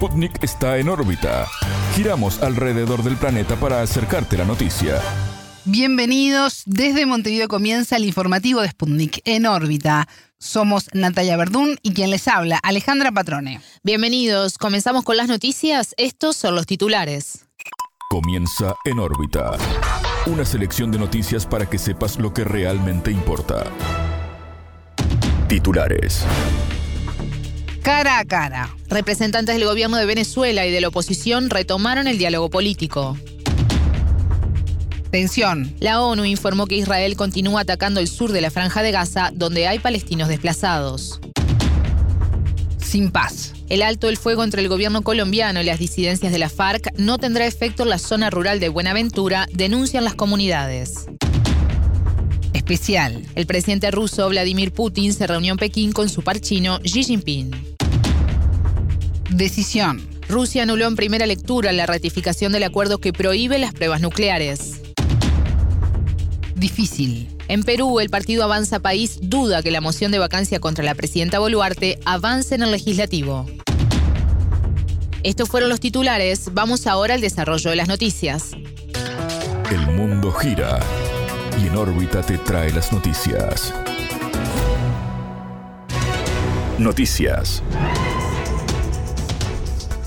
Sputnik está en órbita. Giramos alrededor del planeta para acercarte la noticia. Bienvenidos. Desde Montevideo comienza el informativo de Sputnik en órbita. Somos Natalia Verdún y quien les habla, Alejandra Patrone. Bienvenidos. Comenzamos con las noticias. Estos son los titulares. Comienza en órbita. Una selección de noticias para que sepas lo que realmente importa. Titulares. Cara a cara. Representantes del gobierno de Venezuela y de la oposición retomaron el diálogo político. Tensión. La ONU informó que Israel continúa atacando el sur de la franja de Gaza, donde hay palestinos desplazados. Sin paz. El alto el fuego entre el gobierno colombiano y las disidencias de la FARC no tendrá efecto en la zona rural de Buenaventura, denuncian las comunidades. Especial. El presidente ruso Vladimir Putin se reunió en Pekín con su par chino Xi Jinping. Decisión. Rusia anuló en primera lectura la ratificación del acuerdo que prohíbe las pruebas nucleares. Difícil. En Perú, el partido Avanza País duda que la moción de vacancia contra la presidenta Boluarte avance en el legislativo. Estos fueron los titulares. Vamos ahora al desarrollo de las noticias. El mundo gira y en órbita te trae las noticias. Noticias.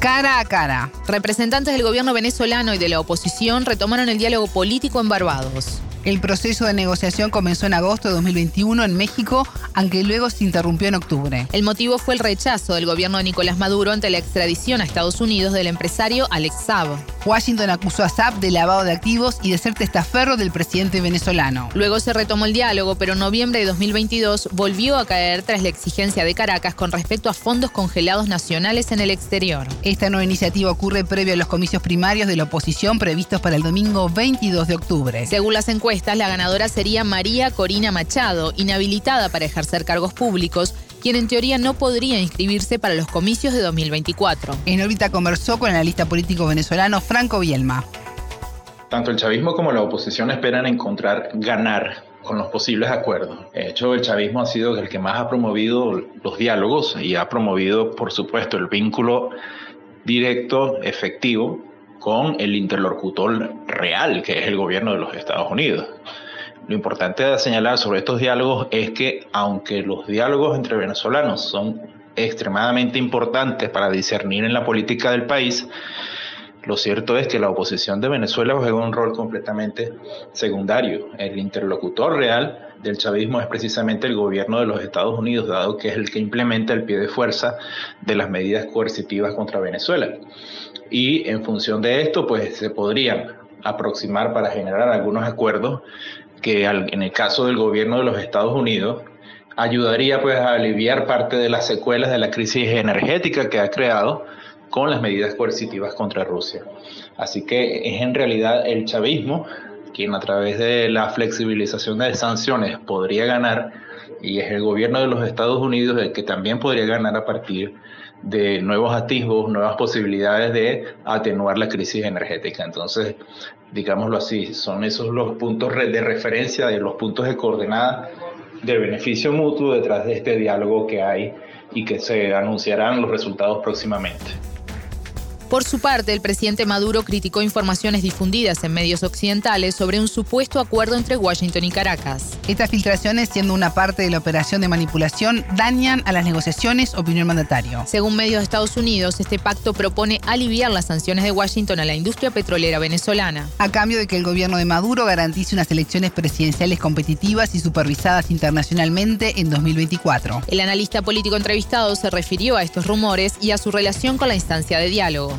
Cara a cara. Representantes del gobierno venezolano y de la oposición retomaron el diálogo político en Barbados. El proceso de negociación comenzó en agosto de 2021 en México, aunque luego se interrumpió en octubre. El motivo fue el rechazo del gobierno de Nicolás Maduro ante la extradición a Estados Unidos del empresario Alex Saab. Washington acusó a Saab de lavado de activos y de ser testaferro del presidente venezolano. Luego se retomó el diálogo, pero en noviembre de 2022 volvió a caer tras la exigencia de Caracas con respecto a fondos congelados nacionales en el exterior. Esta nueva iniciativa ocurre previo a los comicios primarios de la oposición previstos para el domingo 22 de octubre. Según las encuestas, la ganadora sería María Corina Machado, inhabilitada para ejercer cargos públicos, quien en teoría no podría inscribirse para los comicios de 2024. En órbita conversó con el analista político venezolano Franco Bielma. Tanto el chavismo como la oposición esperan encontrar ganar con los posibles acuerdos. De hecho, el chavismo ha sido el que más ha promovido los diálogos y ha promovido, por supuesto, el vínculo directo, efectivo con el interlocutor real, que es el gobierno de los Estados Unidos. Lo importante de señalar sobre estos diálogos es que aunque los diálogos entre venezolanos son extremadamente importantes para discernir en la política del país, lo cierto es que la oposición de Venezuela juega un rol completamente secundario. El interlocutor real del chavismo es precisamente el gobierno de los Estados Unidos, dado que es el que implementa el pie de fuerza de las medidas coercitivas contra Venezuela. Y en función de esto, pues se podrían aproximar para generar algunos acuerdos que en el caso del gobierno de los Estados Unidos ayudaría pues a aliviar parte de las secuelas de la crisis energética que ha creado con las medidas coercitivas contra Rusia. Así que es en realidad el chavismo quien a través de la flexibilización de sanciones podría ganar, y es el gobierno de los Estados Unidos el que también podría ganar a partir de nuevos atisbos, nuevas posibilidades de atenuar la crisis energética. Entonces, digámoslo así, son esos los puntos de referencia, de los puntos de coordenada de beneficio mutuo detrás de este diálogo que hay y que se anunciarán los resultados próximamente. Por su parte, el presidente Maduro criticó informaciones difundidas en medios occidentales sobre un supuesto acuerdo entre Washington y Caracas. Estas filtraciones, siendo una parte de la operación de manipulación, dañan a las negociaciones, opinión el mandatario. Según medios de Estados Unidos, este pacto propone aliviar las sanciones de Washington a la industria petrolera venezolana. A cambio de que el gobierno de Maduro garantice unas elecciones presidenciales competitivas y supervisadas internacionalmente en 2024. El analista político entrevistado se refirió a estos rumores y a su relación con la instancia de diálogo.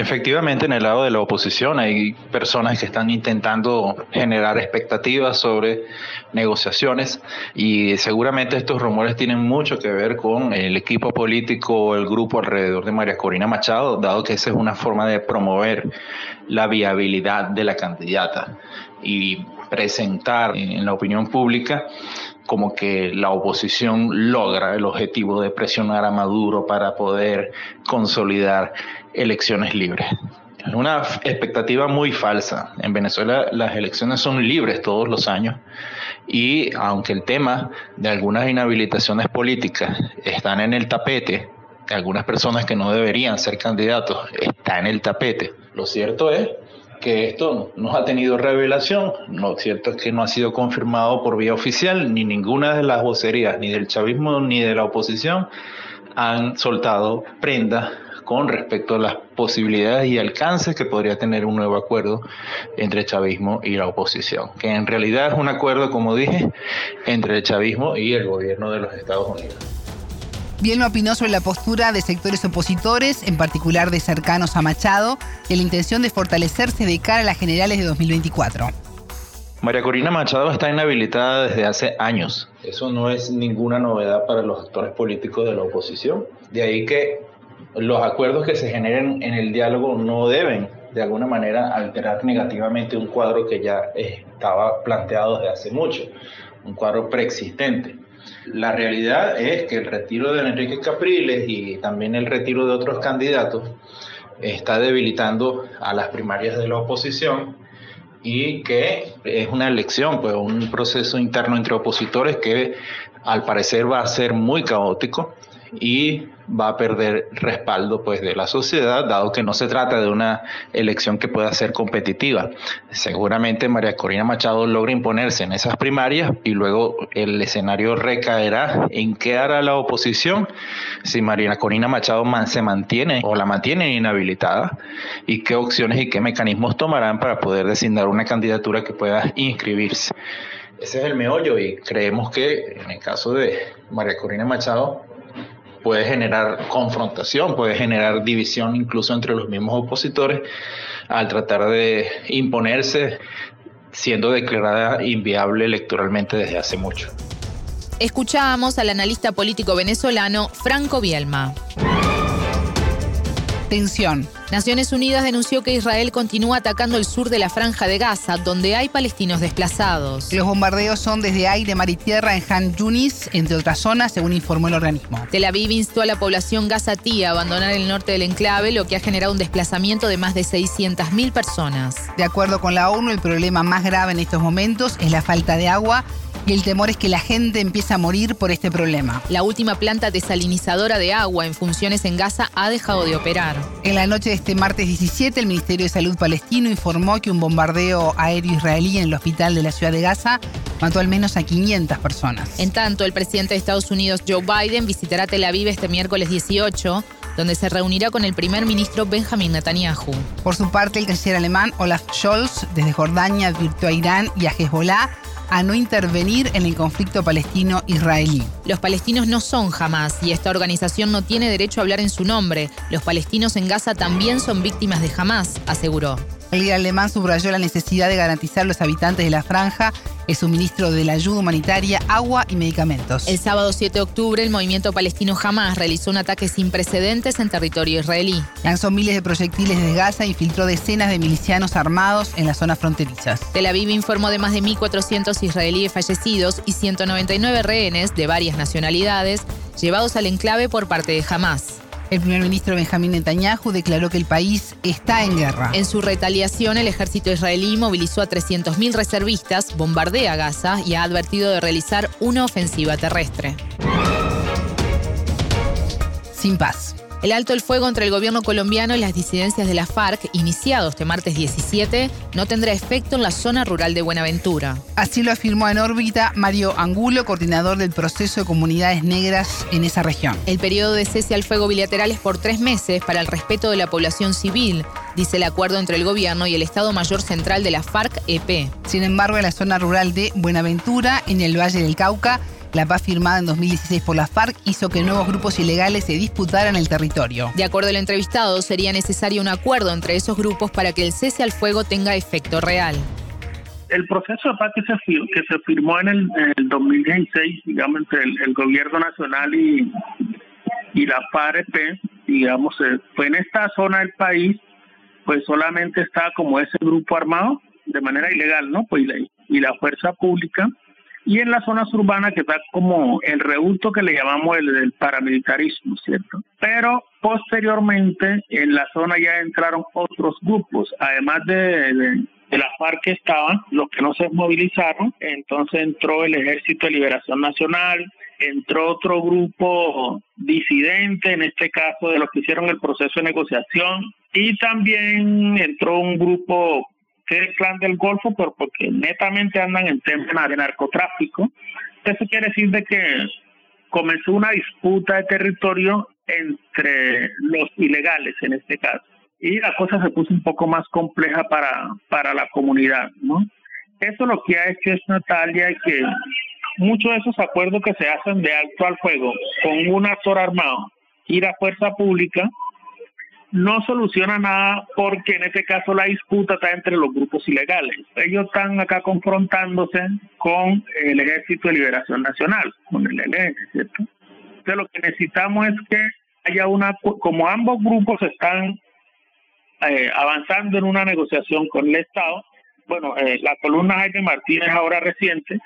Efectivamente, en el lado de la oposición hay personas que están intentando generar expectativas sobre negociaciones y seguramente estos rumores tienen mucho que ver con el equipo político o el grupo alrededor de María Corina Machado, dado que esa es una forma de promover la viabilidad de la candidata y presentar en la opinión pública como que la oposición logra el objetivo de presionar a Maduro para poder consolidar elecciones libres. Es una expectativa muy falsa. En Venezuela las elecciones son libres todos los años y aunque el tema de algunas inhabilitaciones políticas están en el tapete, de algunas personas que no deberían ser candidatos está en el tapete. Lo cierto es que esto no ha tenido revelación, lo cierto es que no ha sido confirmado por vía oficial, ni ninguna de las vocerías, ni del chavismo ni de la oposición, han soltado prenda con respecto a las posibilidades y alcances que podría tener un nuevo acuerdo entre chavismo y la oposición, que en realidad es un acuerdo, como dije, entre el chavismo y el gobierno de los Estados Unidos. Bien opinó sobre la postura de sectores opositores, en particular de cercanos a Machado, y la intención de fortalecerse de cara a las generales de 2024. María Corina Machado está inhabilitada desde hace años. Eso no es ninguna novedad para los actores políticos de la oposición. De ahí que los acuerdos que se generen en el diálogo no deben de alguna manera alterar negativamente un cuadro que ya estaba planteado desde hace mucho, un cuadro preexistente. La realidad es que el retiro de Enrique Capriles y también el retiro de otros candidatos está debilitando a las primarias de la oposición y que es una elección, pues un proceso interno entre opositores que al parecer va a ser muy caótico y va a perder respaldo pues de la sociedad dado que no se trata de una elección que pueda ser competitiva. Seguramente María Corina Machado logra imponerse en esas primarias y luego el escenario recaerá en qué hará la oposición si María Corina Machado se mantiene o la mantiene inhabilitada y qué opciones y qué mecanismos tomarán para poder designar una candidatura que pueda inscribirse. Ese es el meollo y creemos que en el caso de María Corina Machado puede generar confrontación, puede generar división incluso entre los mismos opositores al tratar de imponerse siendo declarada inviable electoralmente desde hace mucho. Escuchábamos al analista político venezolano Franco Bielma. Tensión. Naciones Unidas denunció que Israel continúa atacando el sur de la franja de Gaza, donde hay palestinos desplazados. Los bombardeos son desde aire, mar y tierra en Han Yunis, entre otras zonas, según informó el organismo. Tel Aviv instó a la población gazatí a abandonar el norte del enclave, lo que ha generado un desplazamiento de más de 600.000 personas. De acuerdo con la ONU, el problema más grave en estos momentos es la falta de agua y el temor es que la gente empiece a morir por este problema. La última planta desalinizadora de agua en funciones en Gaza ha dejado de operar. En la noche de este martes 17, el Ministerio de Salud palestino informó que un bombardeo aéreo israelí en el hospital de la ciudad de Gaza mató al menos a 500 personas. En tanto, el presidente de Estados Unidos, Joe Biden, visitará Tel Aviv este miércoles 18 donde se reunirá con el primer ministro Benjamin Netanyahu. Por su parte, el canciller alemán Olaf Scholz, desde Jordania, advirtió a Irán y a Hezbollah a no intervenir en el conflicto palestino-israelí. Los palestinos no son jamás y esta organización no tiene derecho a hablar en su nombre. Los palestinos en Gaza también son víctimas de Hamas, aseguró. El líder alemán subrayó la necesidad de garantizar a los habitantes de la franja el suministro de la ayuda humanitaria, agua y medicamentos. El sábado 7 de octubre, el movimiento palestino Hamas realizó un ataque sin precedentes en territorio israelí. Lanzó miles de proyectiles desde Gaza y infiltró decenas de milicianos armados en las zonas fronterizas. Tel Aviv informó de más de 1.400 israelíes fallecidos y 199 rehenes de varias nacionalidades llevados al enclave por parte de Hamas. El primer ministro Benjamín Netanyahu declaró que el país está en guerra. En su retaliación, el ejército israelí movilizó a 300.000 reservistas, bombardea Gaza y ha advertido de realizar una ofensiva terrestre. Sin paz. El alto el fuego entre el gobierno colombiano y las disidencias de la FARC, iniciado este martes 17, no tendrá efecto en la zona rural de Buenaventura. Así lo afirmó en órbita Mario Angulo, coordinador del proceso de comunidades negras en esa región. El periodo de cese al fuego bilateral es por tres meses para el respeto de la población civil, dice el acuerdo entre el gobierno y el Estado Mayor Central de la FARC-EP. Sin embargo, en la zona rural de Buenaventura, en el Valle del Cauca, la paz firmada en 2016 por la FARC hizo que nuevos grupos ilegales se disputaran el territorio. De acuerdo al entrevistado, sería necesario un acuerdo entre esos grupos para que el cese al fuego tenga efecto real. El proceso de paz que se, que se firmó en el, 2016, digamos, entre el, gobierno nacional y, y la FARC, digamos, eh, fue en esta zona del país, pues solamente está como ese grupo armado de manera ilegal, ¿no? Pues y la fuerza pública y en las zonas urbanas que está como el rebuto que le llamamos el, paramilitarismo, ¿cierto? Pero posteriormente en la zona ya entraron otros grupos, además de, de la FARC que estaban, los que no se movilizaron, entonces entró el Ejército de Liberación Nacional, entró otro grupo disidente, en este caso de los que hicieron el proceso de negociación, y también entró un grupo que el clan del Golfo, pero porque netamente andan en temas de narcotráfico. Eso quiere decir de que comenzó una disputa de territorio entre los ilegales en este caso. Y la cosa se puso un poco más compleja para, para la comunidad, ¿no? Eso lo que ha hecho es Natalia que muchos de esos acuerdos que se hacen de alto al fuego con un actor armado y la fuerza pública no soluciona nada porque en este caso la disputa está entre los grupos ilegales. Ellos están acá confrontándose con el Ejército de Liberación Nacional, con el ELN, ¿cierto? Entonces lo que necesitamos es que haya una, como ambos grupos están eh, avanzando en una negociación con el Estado, bueno, eh, la columna Jaime Martínez ahora reciente,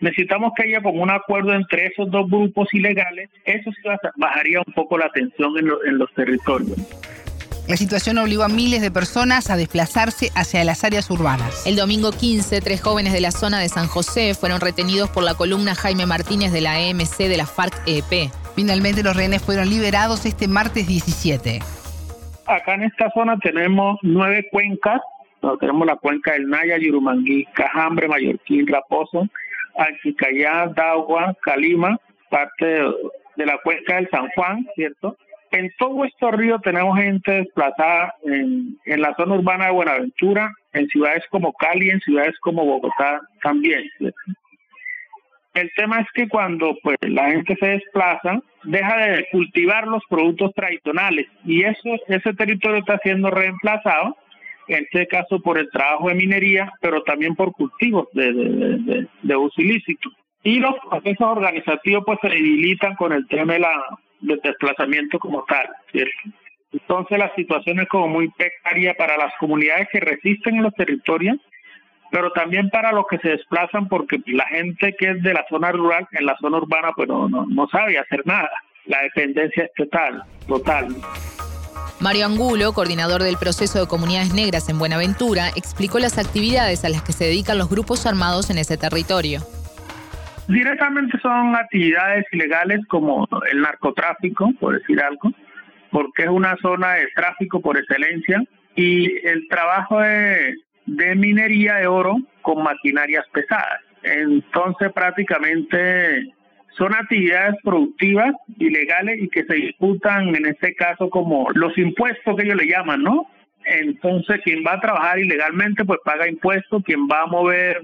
necesitamos que haya como un acuerdo entre esos dos grupos ilegales, eso sí bajaría un poco la tensión en, en los territorios. La situación obligó a miles de personas a desplazarse hacia las áreas urbanas. El domingo 15, tres jóvenes de la zona de San José fueron retenidos por la columna Jaime Martínez de la EMC de la FARC-EP. Finalmente los rehenes fueron liberados este martes 17. Acá en esta zona tenemos nueve cuencas. tenemos la cuenca del Naya, Yurumangui, Cajambre, Mallorquín, Raposo, Anchicayá, Dagua, Calima, parte de la cuenca del San Juan, ¿cierto? En todo estos ríos tenemos gente desplazada en, la zona urbana de Buenaventura, en ciudades como Cali, en ciudades como Bogotá también. El tema es que cuando pues la gente se desplaza, deja de cultivar los productos tradicionales y eso ese territorio está siendo reemplazado, en este caso por el trabajo de minería, pero también por cultivos de, de, de uso ilícito. Y los procesos organizativos pues se debilitan con el tema de la de desplazamiento como tal, ¿cierto? Entonces la situación es como muy precaria para las comunidades que resisten en los territorios, pero también para los que se desplazan porque la gente que es de la zona rural, en la zona urbana, pues no, no, sabe hacer nada. La dependencia es total, total. Mario Angulo, coordinador del proceso de comunidades negras en Buenaventura, explicó las actividades a las que se dedican los grupos armados en ese territorio. Directamente son actividades ilegales como el narcotráfico, por decir algo, porque es una zona de tráfico por excelencia, y el trabajo de, minería de oro con maquinarias pesadas. Entonces prácticamente son actividades productivas, ilegales y que se disputan en este caso como los impuestos que ellos le llaman, ¿no? Entonces quien va a trabajar ilegalmente pues paga impuestos, quien va a mover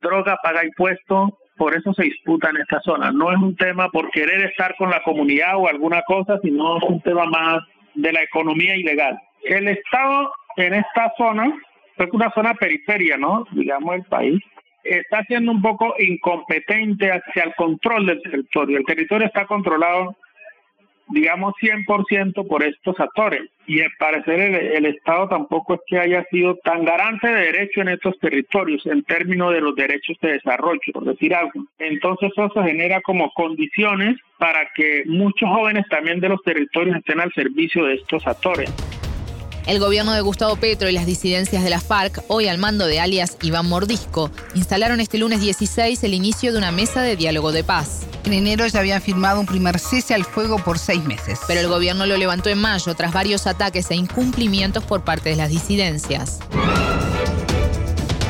droga paga impuestos, por eso se disputa en esta zona. No es un tema por querer estar con la comunidad o alguna cosa, sino un tema más de la economía ilegal. El Estado en esta zona, es una zona periferia, ¿no? Digamos, el país, está siendo un poco incompetente hacia el control del territorio. El territorio está controlado digamos, 100% por estos actores. Y al parecer el, Estado tampoco es que haya sido tan garante de derecho en estos territorios en términos de los derechos de desarrollo, por decir algo. Entonces eso genera como condiciones para que muchos jóvenes también de los territorios estén al servicio de estos actores. El gobierno de Gustavo Petro y las disidencias de la FARC, hoy al mando de alias Iván Mordisco, instalaron este lunes 16 el inicio de una mesa de diálogo de paz. En enero ya habían firmado un primer cese al fuego por seis meses. Pero el gobierno lo levantó en mayo tras varios ataques e incumplimientos por parte de las disidencias.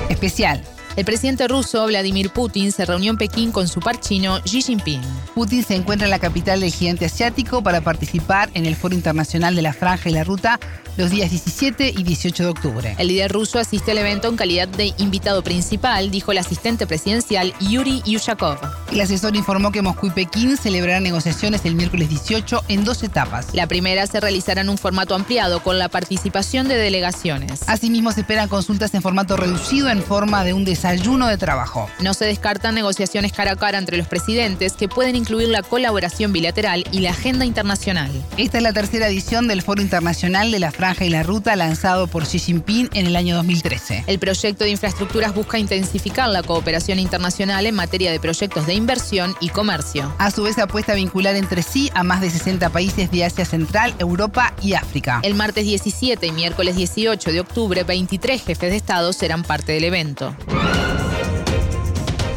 Especial. El presidente ruso Vladimir Putin se reunió en Pekín con su par chino Xi Jinping. Putin se encuentra en la capital del gigante asiático para participar en el Foro Internacional de la Franja y la Ruta los días 17 y 18 de octubre. El líder ruso asiste al evento en calidad de invitado principal, dijo el asistente presidencial Yuri Yushakov. El asesor informó que Moscú y Pekín celebrarán negociaciones el miércoles 18 en dos etapas. La primera se realizará en un formato ampliado con la participación de delegaciones. Asimismo, se esperan consultas en formato reducido en forma de un desayuno de trabajo. No se descartan negociaciones cara a cara entre los presidentes que pueden incluir la colaboración bilateral y la agenda internacional. Esta es la tercera edición del Foro Internacional de la Franja y la Ruta lanzado por Xi Jinping en el año 2013. El proyecto de infraestructuras busca intensificar la cooperación internacional en materia de proyectos de inversión y comercio. A su vez apuesta a vincular entre sí a más de 60 países de Asia Central, Europa y África. El martes 17 y miércoles 18 de octubre, 23 jefes de Estado serán parte del evento.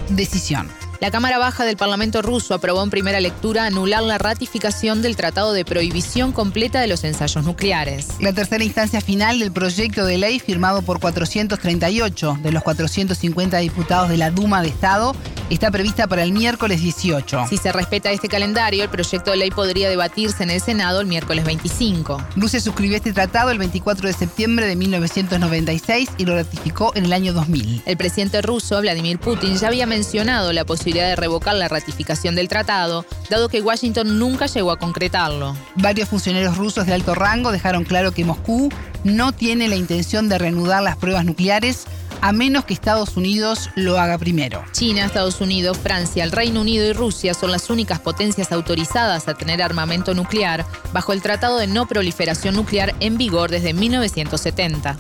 Decisión. La Cámara Baja del Parlamento ruso aprobó en primera lectura anular la ratificación del Tratado de Prohibición Completa de los Ensayos Nucleares. La tercera instancia final del proyecto de ley firmado por 438 de los 450 diputados de la Duma de Estado está prevista para el miércoles 18. Si se respeta este calendario, el proyecto de ley podría debatirse en el Senado el miércoles 25. Rusia suscribió este tratado el 24 de septiembre de 1996 y lo ratificó en el año 2000. El presidente ruso, Vladimir Putin, ya había mencionado la posibilidad de revocar la ratificación del tratado, dado que Washington nunca llegó a concretarlo. Varios funcionarios rusos de alto rango dejaron claro que Moscú no tiene la intención de reanudar las pruebas nucleares a menos que Estados Unidos lo haga primero. China, Estados Unidos, Francia, el Reino Unido y Rusia son las únicas potencias autorizadas a tener armamento nuclear bajo el Tratado de No Proliferación Nuclear en vigor desde 1970.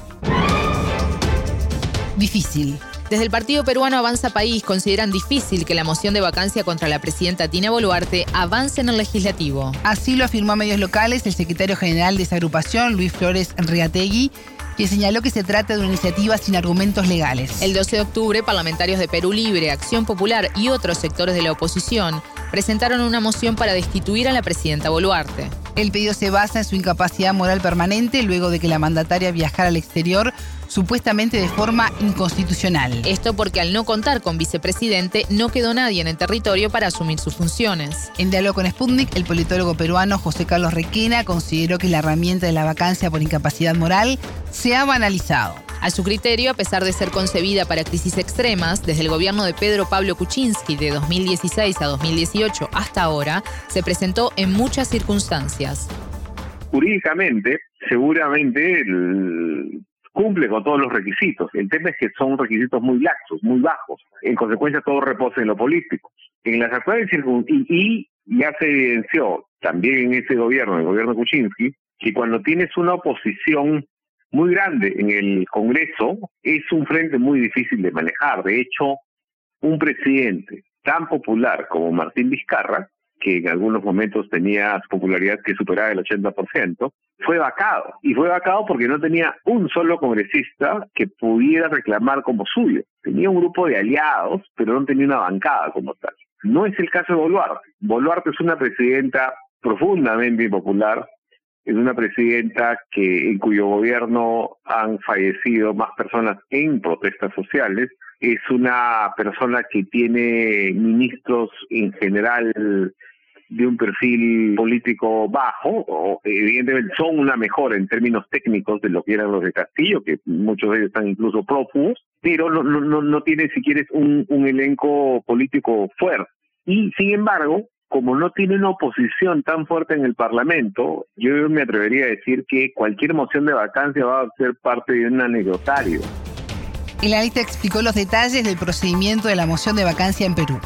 Difícil. Desde el partido peruano Avanza País consideran difícil que la moción de vacancia contra la presidenta Tina Boluarte avance en el legislativo. Así lo afirmó a medios locales el secretario general de esa agrupación, Luis Flores Enriategui, que señaló que se trata de una iniciativa sin argumentos legales. El 12 de octubre, parlamentarios de Perú Libre, Acción Popular y otros sectores de la oposición presentaron una moción para destituir a la presidenta Boluarte. El pedido se basa en su incapacidad moral permanente luego de que la mandataria viajara al exterior supuestamente de forma inconstitucional. Esto porque al no contar con vicepresidente no quedó nadie en el territorio para asumir sus funciones. En diálogo con Sputnik, el politólogo peruano José Carlos Requena consideró que la herramienta de la vacancia por incapacidad moral se ha banalizado. A su criterio, a pesar de ser concebida para crisis extremas, desde el gobierno de Pedro Pablo Kuczynski de 2016 a 2018 hasta ahora, se presentó en muchas circunstancias. Jurídicamente, seguramente cumple con todos los requisitos. El tema es que son requisitos muy laxos, muy bajos. En consecuencia, todo reposa en lo político. En las actuales circunstancias, y, ya se evidenció también en ese gobierno, el gobierno Kuczynski, que cuando tienes una oposición muy grande en el Congreso, es un frente muy difícil de manejar. De hecho, un presidente tan popular como Martín Vizcarra, que en algunos momentos tenía popularidad que superaba el 80%, fue vacado. Y fue vacado porque no tenía un solo congresista que pudiera reclamar como suyo. Tenía un grupo de aliados, pero no tenía una bancada como tal. No es el caso de Boluarte. Boluarte es una presidenta profundamente impopular, es una presidenta que en cuyo gobierno han fallecido más personas en protestas sociales, es una persona que tiene ministros en general de un perfil político bajo, o evidentemente son una mejora en términos técnicos de lo que eran los de Castillo, que muchos de ellos están incluso prófugos, pero no, no, no tiene, si quieres, un, un elenco político fuerte. Y sin embargo, como no tiene una oposición tan fuerte en el Parlamento, yo me atrevería a decir que cualquier moción de vacancia va a ser parte de un anecdotario. El analista explicó los detalles del procedimiento de la moción de vacancia en Perú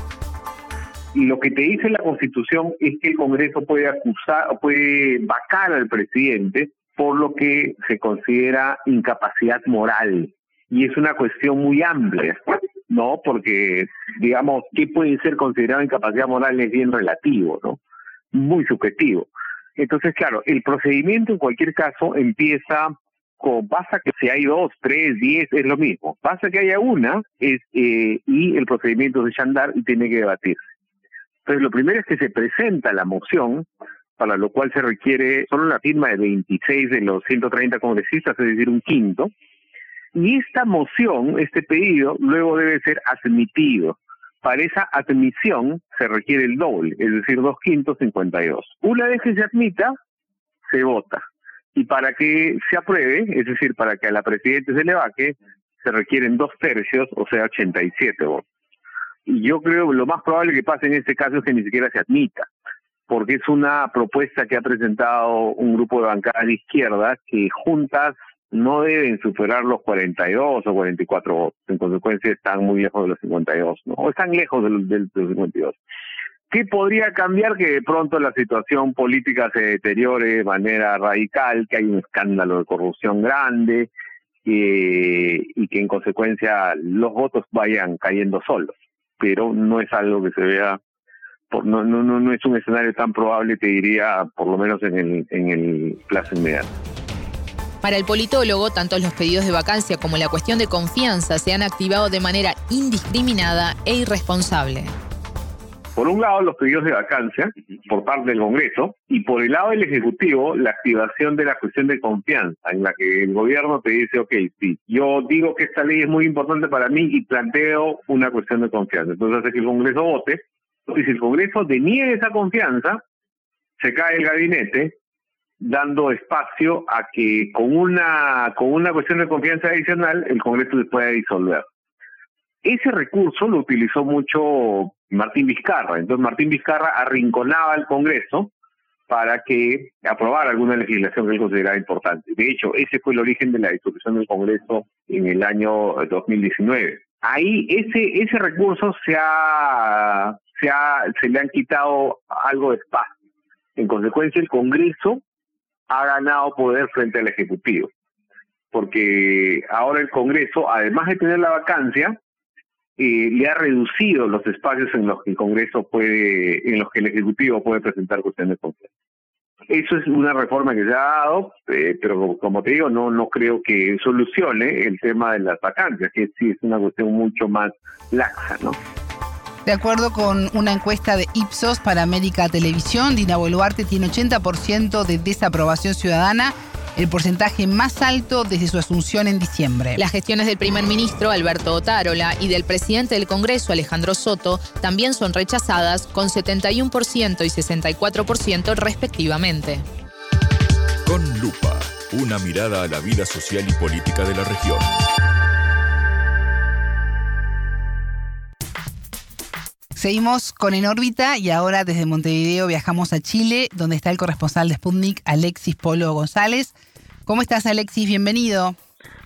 lo que te dice la Constitución es que el Congreso puede acusar o puede vacar al presidente por lo que se considera incapacidad moral. Y es una cuestión muy amplia, ¿no? Porque, digamos, ¿qué puede ser considerado incapacidad moral? Es bien relativo, ¿no? Muy subjetivo. Entonces, claro, el procedimiento en cualquier caso empieza con, pasa que si hay dos, tres, diez, es lo mismo. Pasa que haya una es, eh, y el procedimiento es de Chandar y tiene que debatirse. Entonces, lo primero es que se presenta la moción, para lo cual se requiere solo la firma de 26 de los 130 congresistas, es decir, un quinto. Y esta moción, este pedido, luego debe ser admitido. Para esa admisión se requiere el doble, es decir, dos quintos, 52. Una vez que se admita, se vota. Y para que se apruebe, es decir, para que a la presidenta se le vaque, se requieren dos tercios, o sea, 87 votos. Y yo creo lo más probable que pase en este caso es que ni siquiera se admita, porque es una propuesta que ha presentado un grupo de bancadas de izquierda que juntas no deben superar los 42 o 44 votos. En consecuencia, están muy lejos de los 52, ¿no? O están lejos de los, de los 52. ¿Qué podría cambiar que de pronto la situación política se deteriore de manera radical, que hay un escándalo de corrupción grande eh, y que en consecuencia los votos vayan cayendo solos? Pero no es algo que se vea, por, no, no, no, es un escenario tan probable, te diría, por lo menos en el, en el plazo inmediato. Para el politólogo, tanto los pedidos de vacancia como la cuestión de confianza se han activado de manera indiscriminada e irresponsable. Por un lado, los pedidos de vacancia por parte del Congreso y por el lado del Ejecutivo, la activación de la cuestión de confianza, en la que el gobierno te dice, ok, sí, yo digo que esta ley es muy importante para mí y planteo una cuestión de confianza. Entonces hace que el Congreso vote. Y si el Congreso deniega esa confianza, se cae el gabinete dando espacio a que con una con una cuestión de confianza adicional el Congreso se pueda disolver. Ese recurso lo utilizó mucho Martín Vizcarra. Entonces Martín Vizcarra arrinconaba al Congreso para que aprobara alguna legislación que él consideraba importante. De hecho, ese fue el origen de la disolución del Congreso en el año 2019. Ahí ese ese recurso se ha se ha se le han quitado algo de espacio. En consecuencia, el Congreso ha ganado poder frente al Ejecutivo, porque ahora el Congreso, además de tener la vacancia, eh, le ha reducido los espacios en los que el Congreso puede, en los que el Ejecutivo puede presentar cuestiones concretas. Eso es una reforma que se ha dado, eh, pero como te digo, no no creo que solucione el tema de las vacancias, que sí es una cuestión mucho más laxa, ¿no? De acuerdo con una encuesta de Ipsos para América Televisión, Dina Boluarte tiene 80% de desaprobación ciudadana, el porcentaje más alto desde su asunción en diciembre. Las gestiones del primer ministro Alberto Otárola y del presidente del Congreso Alejandro Soto también son rechazadas con 71% y 64% respectivamente. Con lupa, una mirada a la vida social y política de la región. Seguimos con En órbita y ahora desde Montevideo viajamos a Chile, donde está el corresponsal de Sputnik, Alexis Polo González. ¿Cómo estás, Alexis? Bienvenido.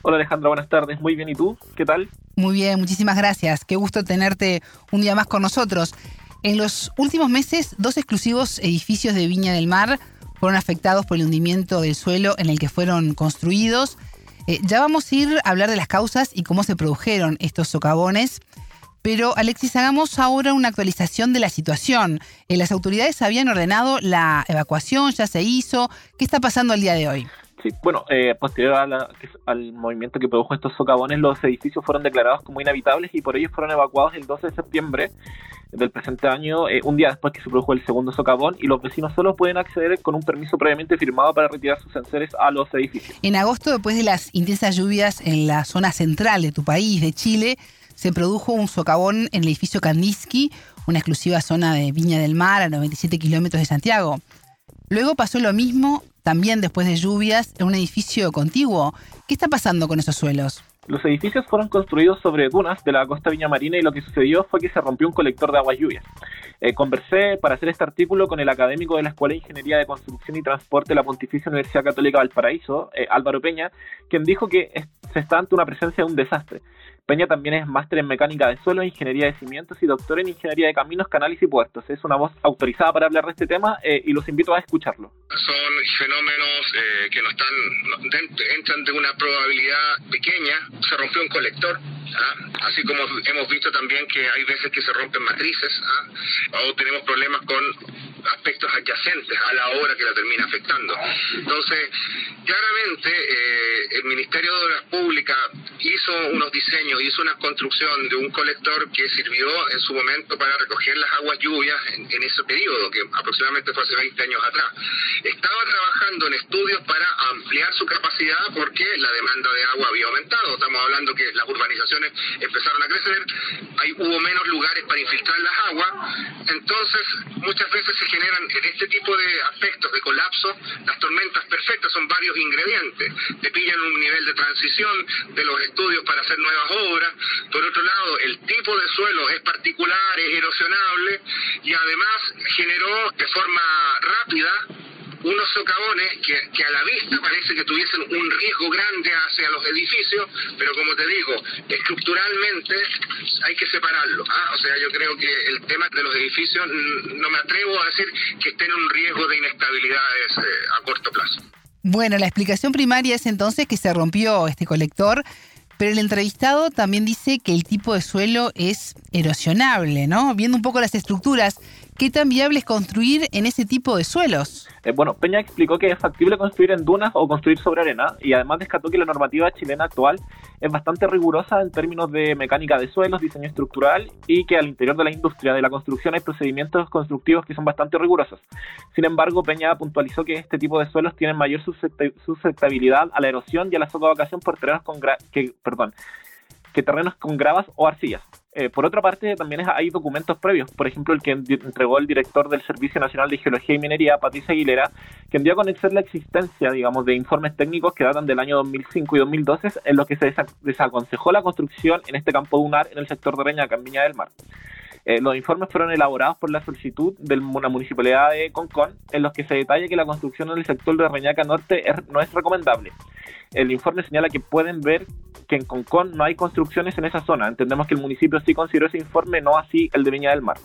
Hola, Alejandra, buenas tardes. Muy bien, ¿y tú? ¿Qué tal? Muy bien, muchísimas gracias. Qué gusto tenerte un día más con nosotros. En los últimos meses, dos exclusivos edificios de Viña del Mar fueron afectados por el hundimiento del suelo en el que fueron construidos. Eh, ya vamos a ir a hablar de las causas y cómo se produjeron estos socavones. Pero Alexis, hagamos ahora una actualización de la situación. Eh, las autoridades habían ordenado la evacuación, ya se hizo. ¿Qué está pasando el día de hoy? Sí, bueno, eh, posterior al movimiento que produjo estos socavones, los edificios fueron declarados como inhabitables y por ello fueron evacuados el 12 de septiembre del presente año, eh, un día después que se produjo el segundo socavón, y los vecinos solo pueden acceder con un permiso previamente firmado para retirar sus enseres a los edificios. En agosto, después de las intensas lluvias en la zona central de tu país, de Chile, se produjo un socavón en el edificio Kandinsky, una exclusiva zona de Viña del Mar a 97 kilómetros de Santiago. Luego pasó lo mismo, también después de lluvias, en un edificio contiguo. ¿Qué está pasando con esos suelos? Los edificios fueron construidos sobre dunas de la costa Viña Marina y lo que sucedió fue que se rompió un colector de aguas lluvias. Eh, conversé para hacer este artículo con el académico de la Escuela de Ingeniería de Construcción y Transporte de la Pontificia Universidad Católica Valparaíso, eh, Álvaro Peña, quien dijo que se está ante una presencia de un desastre. Peña también es máster en mecánica de suelo, ingeniería de cimientos y doctor en ingeniería de caminos, canales y puertos. Es una voz autorizada para hablar de este tema eh, y los invito a escucharlo. Son fenómenos eh, que no están, entran de una probabilidad pequeña. Se rompió un colector, ¿ah? así como hemos visto también que hay veces que se rompen matrices, ¿ah? o tenemos problemas con aspectos adyacentes a la obra que la termina afectando. Entonces, claramente eh, el Ministerio de Obras Públicas hizo unos diseños, hizo una construcción de un colector que sirvió en su momento para recoger las aguas lluvias en, ese periodo, que aproximadamente fue hace 20 años atrás. Estaba trabajando en estudios para ampliar su capacidad porque la demanda de agua había aumentado. Estamos hablando que las urbanizaciones empezaron a crecer, hay, hubo menos lugares para infiltrar las aguas, entonces muchas veces se generan en este tipo de aspectos de colapso, las tormentas perfectas son varios ingredientes. Te pillan un nivel de transición de los estudios para hacer nuevas obras. Por otro lado, el tipo de suelo es particular, es erosionable y además generó de forma rápida unos socavones que, a la vista parece que tuviesen un riesgo grande hacia los edificios, pero como te digo, estructuralmente hay que separarlo. ¿ah? O sea, yo creo que el tema de los edificios no me atrevo a decir que estén en un riesgo de inestabilidades eh, a corto plazo. Bueno, la explicación primaria es entonces que se rompió este colector, pero el entrevistado también dice que el tipo de suelo es erosionable, ¿no? Viendo un poco las estructuras ¿qué tan viable es construir en ese tipo de suelos? Eh, bueno, Peña explicó que es factible construir en dunas o construir sobre arena y además descartó que la normativa chilena actual es bastante rigurosa en términos de mecánica de suelos, diseño estructural y que al interior de la industria de la construcción hay procedimientos constructivos que son bastante rigurosos. Sin embargo, Peña puntualizó que este tipo de suelos tienen mayor susceptibilidad a la erosión y a la socavación por terrenos con perdón, que terrenos con gravas o arcillas. Eh, por otra parte, también hay documentos previos, por ejemplo, el que entregó el director del Servicio Nacional de Geología y Minería, Patricia Aguilera, que dio a conocer la existencia, digamos, de informes técnicos que datan del año 2005 y 2012, en los que se desaconsejó la construcción en este campo dunar en el sector de Reñaca, en Viña del Mar. Eh, los informes fueron elaborados por la solicitud de la municipalidad de Concón, en los que se detalla que la construcción en el sector de Reñaca Norte no es recomendable. El informe señala que pueden ver que en Concón no hay construcciones en esa zona. Entendemos que el municipio sí consideró ese informe, no así el de Viña del Mar.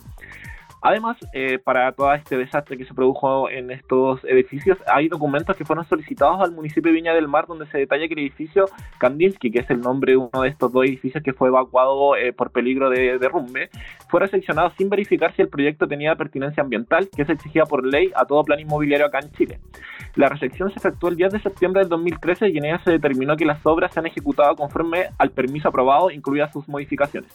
Además, eh, para todo este desastre que se produjo en estos edificios, hay documentos que fueron solicitados al municipio de Viña del Mar donde se detalla que el edificio Kandinsky, que es el nombre de uno de estos dos edificios que fue evacuado eh, por peligro de derrumbe, fue recepcionado sin verificar si el proyecto tenía pertinencia ambiental, que se exigía por ley a todo plan inmobiliario acá en Chile. La recepción se efectuó el 10 de septiembre del 2013 y en ella se determinó que las obras se han ejecutado conforme al permiso aprobado, incluidas sus modificaciones.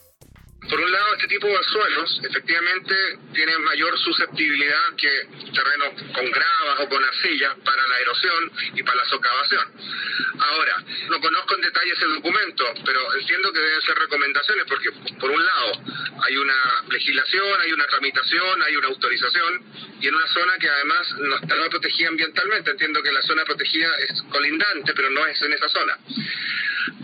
Por un lado, este tipo de suelos efectivamente tienen mayor susceptibilidad que terrenos con gravas o con arcilla para la erosión y para la socavación. Ahora, no conozco en detalle ese documento, pero entiendo que deben ser recomendaciones porque, por un lado, hay una legislación, hay una tramitación, hay una autorización y en una zona que además no está protegida ambientalmente. Entiendo que la zona protegida es colindante, pero no es en esa zona.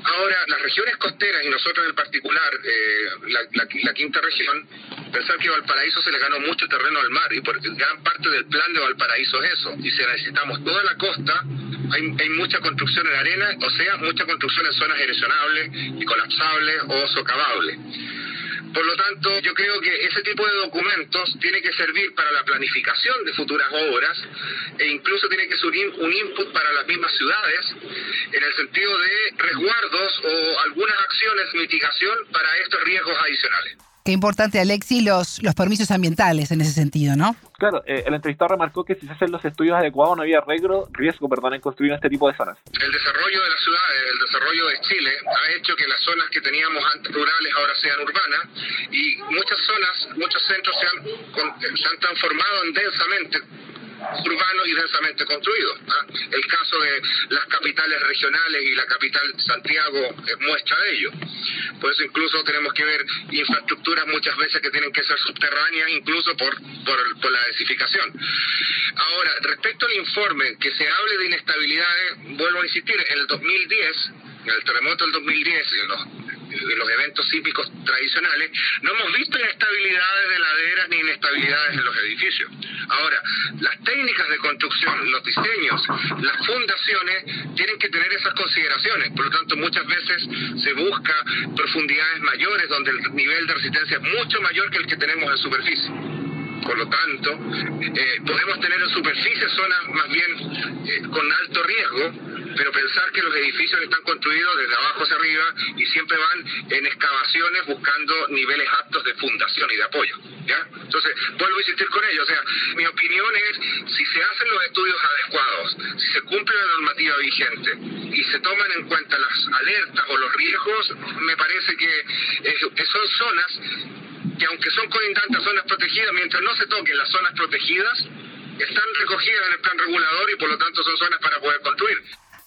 Ahora, las regiones costeras y nosotros en particular, eh, la, quinta región, pensar que Valparaíso se le ganó mucho terreno al mar y porque gran parte del plan de Valparaíso es eso. Y si necesitamos toda la costa, hay, hay mucha construcción en arena, o sea, mucha construcción en zonas erosionables y colapsables o socavables. Por lo tanto, yo creo que ese tipo de documentos tiene que servir para la planificación de futuras obras e incluso tiene que ser un input para las mismas ciudades en el sentido de resguardos o algunas acciones de mitigación para estos riesgos adicionales. Qué importante, Alexi, los, los permisos ambientales en ese sentido, ¿no? Claro, eh, el entrevistado remarcó que si se hacen los estudios adecuados no había riesgo, riesgo perdón, en construir este tipo de zonas. El desarrollo de las ciudades, el desarrollo de Chile ha hecho que las zonas que teníamos antes rurales ahora sean urbanas y muchas zonas, muchos centros se han, se han transformado en densamente urbanos y densamente construidos. ¿ah? El caso de las capitales regionales y la capital Santiago es muestra de ello. Por eso incluso tenemos que ver infraestructuras muchas veces que tienen que ser subterráneas, incluso por, por, la desificación. Ahora, respecto al informe, que se hable de inestabilidades, vuelvo a insistir, en el 2010, en el terremoto del 2010, en los de los eventos sísmicos tradicionales, no hemos visto inestabilidades de laderas ni inestabilidades en los edificios. Ahora, las técnicas de construcción, los diseños, las fundaciones tienen que tener esas consideraciones. Por lo tanto, muchas veces se busca profundidades mayores donde el nivel de resistencia es mucho mayor que el que tenemos en superficie. Por lo tanto, eh, podemos tener en superficie zonas más bien eh, con alto riesgo, pero pensar que los edificios están construidos desde abajo hacia arriba y siempre van en excavaciones buscando niveles aptos de fundación y de apoyo. ¿ya? Entonces, vuelvo a insistir con ello. O sea, mi opinión es, si se hacen los estudios adecuados, si se cumple la normativa vigente y se toman en cuenta las alertas o los riesgos, me parece que, que son zonas que aunque son colindantes zonas protegidas, mientras no se toquen las zonas protegidas, están recogidas en el plan regulador y por lo tanto son zonas para poder construir.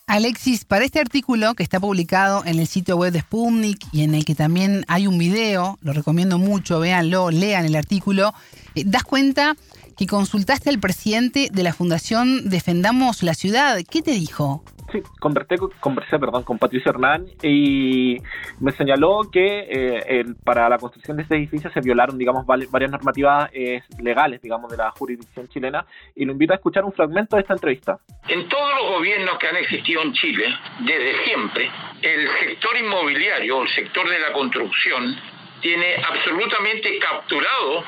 Alexis, para este artículo que está publicado en el sitio web de Sputnik y en el que también hay un video, lo recomiendo mucho, véanlo, lean el artículo, eh, das cuenta que consultaste al presidente de la Fundación Defendamos la Ciudad. ¿Qué te dijo? Sí, conversé, conversé perdón, con Patricio Hernán y me señaló que eh, para la construcción de este edificio se violaron, digamos, varias normativas eh, legales, digamos, de la jurisdicción chilena y lo invito a escuchar un fragmento de esta entrevista. En todos los gobiernos que han existido en Chile, desde siempre, el sector inmobiliario, el sector de la construcción, tiene absolutamente capturado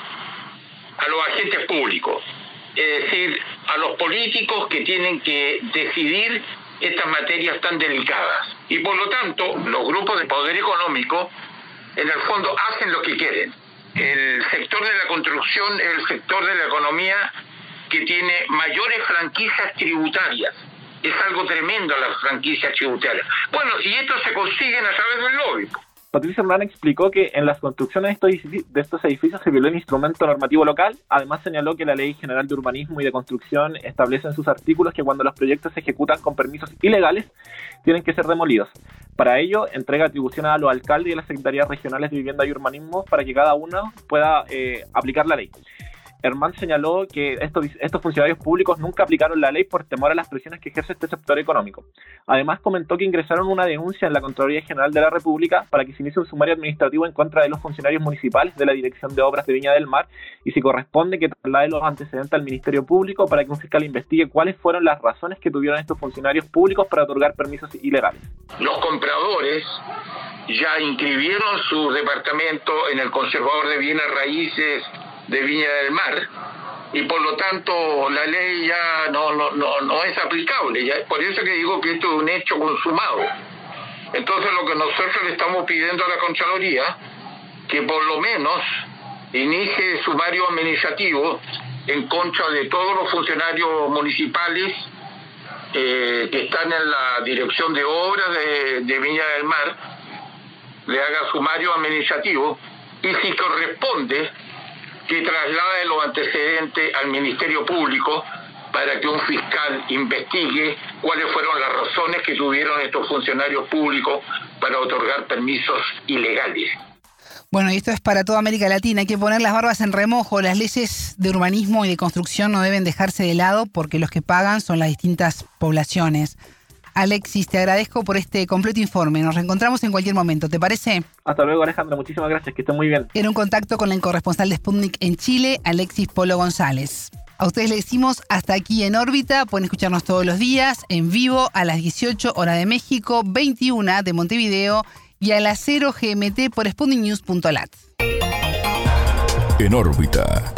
a los agentes públicos, es decir, a los políticos que tienen que decidir estas materias tan delicadas. Y por lo tanto, los grupos de poder económico, en el fondo, hacen lo que quieren. el sector de la construcción es el sector de la economía que tiene mayores franquicias tributarias. Es algo tremendo las franquicias tributarias. Bueno, y esto se consiguen a través del lobby. Patricia Hernán explicó que en las construcciones de estos edificios se violó el instrumento normativo local. Además señaló que la Ley General de Urbanismo y de Construcción establece en sus artículos que cuando los proyectos se ejecutan con permisos ilegales tienen que ser demolidos. Para ello, entrega atribuciones a los alcaldes y a las secretarías regionales de vivienda y urbanismo para que cada uno pueda eh, aplicar la ley. Herman señaló que estos, funcionarios públicos nunca aplicaron la ley por temor a las presiones que ejerce este sector económico. Además, comentó que ingresaron una denuncia en la Contraloría General de la República para que se inicie un sumario administrativo en contra de los funcionarios municipales de la Dirección de Obras de Viña del Mar y si corresponde que traslade los antecedentes al Ministerio Público para que un fiscal investigue cuáles fueron las razones que tuvieron estos funcionarios públicos para otorgar permisos ilegales. Los compradores ya inscribieron su departamento en el conservador de bienes raíces de Viña del Mar y por lo tanto la ley ya no, no, no, no es aplicable. Por eso que digo que esto es un hecho consumado. Entonces lo que nosotros le estamos pidiendo a la Contraloría, que por lo menos inicie sumario administrativo en contra de todos los funcionarios municipales eh, que están en la dirección de obras de, de Viña del Mar, le haga sumario administrativo y si corresponde que traslade los antecedentes al Ministerio Público para que un fiscal investigue cuáles fueron las razones que tuvieron estos funcionarios públicos para otorgar permisos ilegales. Bueno, y esto es para toda América Latina. Hay que poner las barbas en remojo. Las leyes de urbanismo y de construcción no deben dejarse de lado porque los que pagan son las distintas poblaciones. Alexis, te agradezco por este completo informe. Nos reencontramos en cualquier momento, ¿te parece? Hasta luego, Alejandra. Muchísimas gracias. Que estén muy bien. Era un contacto con el corresponsal de Sputnik en Chile, Alexis Polo González. A ustedes les decimos hasta aquí en órbita. Pueden escucharnos todos los días en vivo a las 18 horas de México, 21 de Montevideo y a las 0 GMT por sputniknews.lat. En órbita.